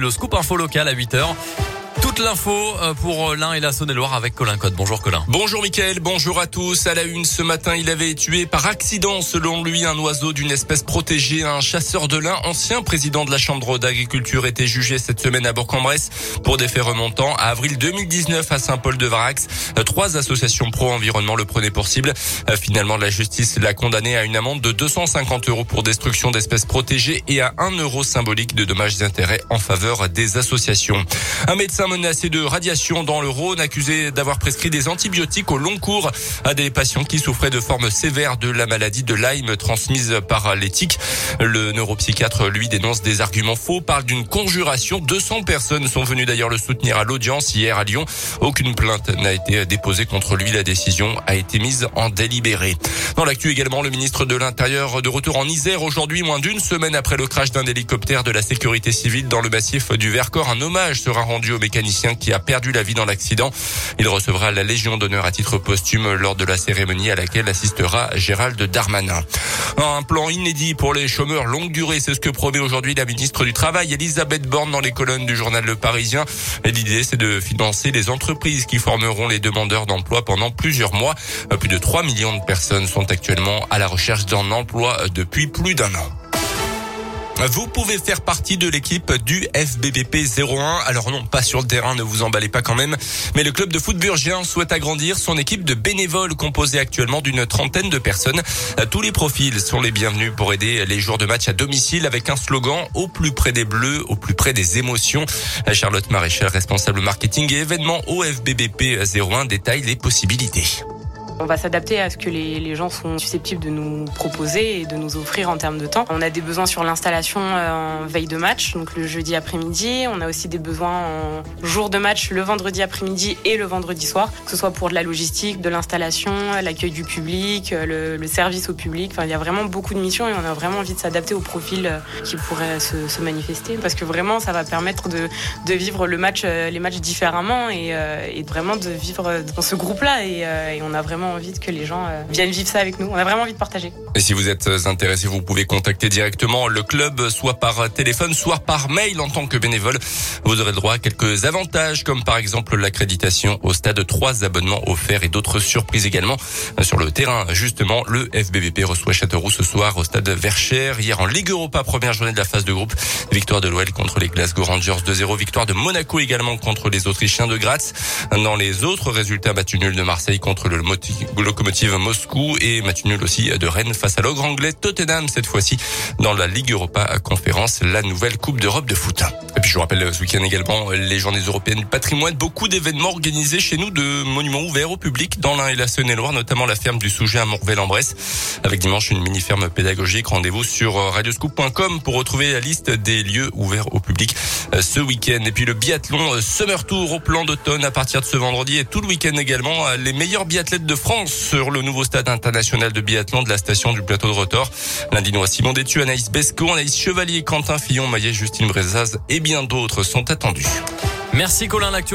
Le scoop info local à 8h. L'info euh, pour l'un et la Saône-et-Loire avec Colin Code. Bonjour Colin. Bonjour Mickaël, bonjour à tous. À la une ce matin, il avait tué par accident, selon lui, un oiseau d'une espèce protégée. Un chasseur de lin, ancien président de la Chambre d'agriculture, était jugé cette semaine à Bourg-en-Bresse pour des faits remontant à avril 2019 à Saint-Paul-de-Varax. Trois associations pro-environnement le prenaient pour cible. Finalement, la justice l'a condamné à une amende de 250 euros pour destruction d'espèces protégées et à 1 euro symbolique de dommages d'intérêt en faveur des associations. Un médecin menacé de radiation dans le Rhône, accusé d'avoir prescrit des antibiotiques au long cours à des patients qui souffraient de formes sévères de la maladie de Lyme transmise par l'éthique. Le neuropsychiatre, lui, dénonce des arguments faux, parle d'une conjuration. 200 personnes sont venues d'ailleurs le soutenir à l'audience hier à Lyon. Aucune plainte n'a été déposée contre lui. La décision a été mise en délibéré. Dans l'actu également, le ministre de l'Intérieur de retour en Isère aujourd'hui, moins d'une semaine après le crash d'un hélicoptère de la sécurité civile dans le massif du Vercors. Un hommage sera rendu au qui a perdu la vie dans l'accident. Il recevra la Légion d'honneur à titre posthume lors de la cérémonie à laquelle assistera Gérald Darmanin. Un plan inédit pour les chômeurs longue durée, c'est ce que promet aujourd'hui la ministre du Travail, Elisabeth Borne, dans les colonnes du journal Le Parisien. L'idée, c'est de financer les entreprises qui formeront les demandeurs d'emploi pendant plusieurs mois. Plus de 3 millions de personnes sont actuellement à la recherche d'un emploi depuis plus d'un an. Vous pouvez faire partie de l'équipe du FBBP 01. Alors non, pas sur le terrain, ne vous emballez pas quand même. Mais le club de foot burgien souhaite agrandir son équipe de bénévoles composée actuellement d'une trentaine de personnes. Tous les profils sont les bienvenus pour aider les jours de match à domicile avec un slogan au plus près des bleus, au plus près des émotions. Charlotte Maréchal, responsable marketing et événements au FBBP 01, détaille les possibilités. On va s'adapter à ce que les, gens sont susceptibles de nous proposer et de nous offrir en termes de temps. On a des besoins sur l'installation euh, en veille de match, donc le jeudi après-midi. On a aussi des besoins en jour de match le vendredi après-midi et le vendredi soir, que ce soit pour de la logistique, de l'installation, l'accueil du public, le, le, service au public. Enfin, il y a vraiment beaucoup de missions et on a vraiment envie de s'adapter au profil euh, qui pourrait se, manifester parce que vraiment ça va permettre de, vivre le match, euh, les matchs différemment et, vraiment de vivre dans ce groupe-là et on a vraiment envie que les gens euh, viennent vivre ça avec nous. On a vraiment envie de partager. Et si vous êtes intéressé, vous pouvez contacter directement le club, soit par téléphone, soit par mail en tant que bénévole. Vous aurez le droit à quelques avantages, comme par exemple l'accréditation au stade, trois abonnements offerts et d'autres surprises également. Sur le terrain, justement, le FBBP reçoit Châteauroux ce soir au stade Verchères. Hier en Ligue Europa, première journée de la phase de groupe. Victoire de l'OL contre les Glasgow Rangers 2-0. Victoire de Monaco également contre les Autrichiens de Graz. Dans les autres résultats, battu nul de Marseille contre le Locomotive Moscou et match aussi de Rennes face à l'ogre anglais Tottenham cette fois-ci dans la Ligue Europa conférence, la nouvelle Coupe d'Europe de foot. Et puis je vous rappelle ce week-end également les journées européennes du patrimoine, beaucoup d'événements organisés chez nous de monuments ouverts au public dans l'Ain et la Saône-et-Loire, notamment la ferme du Souget à Morvel-en-Bresse avec dimanche une mini-ferme pédagogique. Rendez-vous sur radioscoop.com pour retrouver la liste des lieux ouverts au public ce week-end. Et puis le biathlon Summer Tour au plan d'automne à partir de ce vendredi et tout le week-end également les meilleurs biathlètes de France sur le nouveau stade international de biathlon de la station du plateau de Rotor. L'Indinois Simon Détu, Anaïs Besco, Anaïs Chevalier, Quentin Fillon, Maillet, Justine Brezaz et bien d'autres sont attendus. Merci Colin Lactu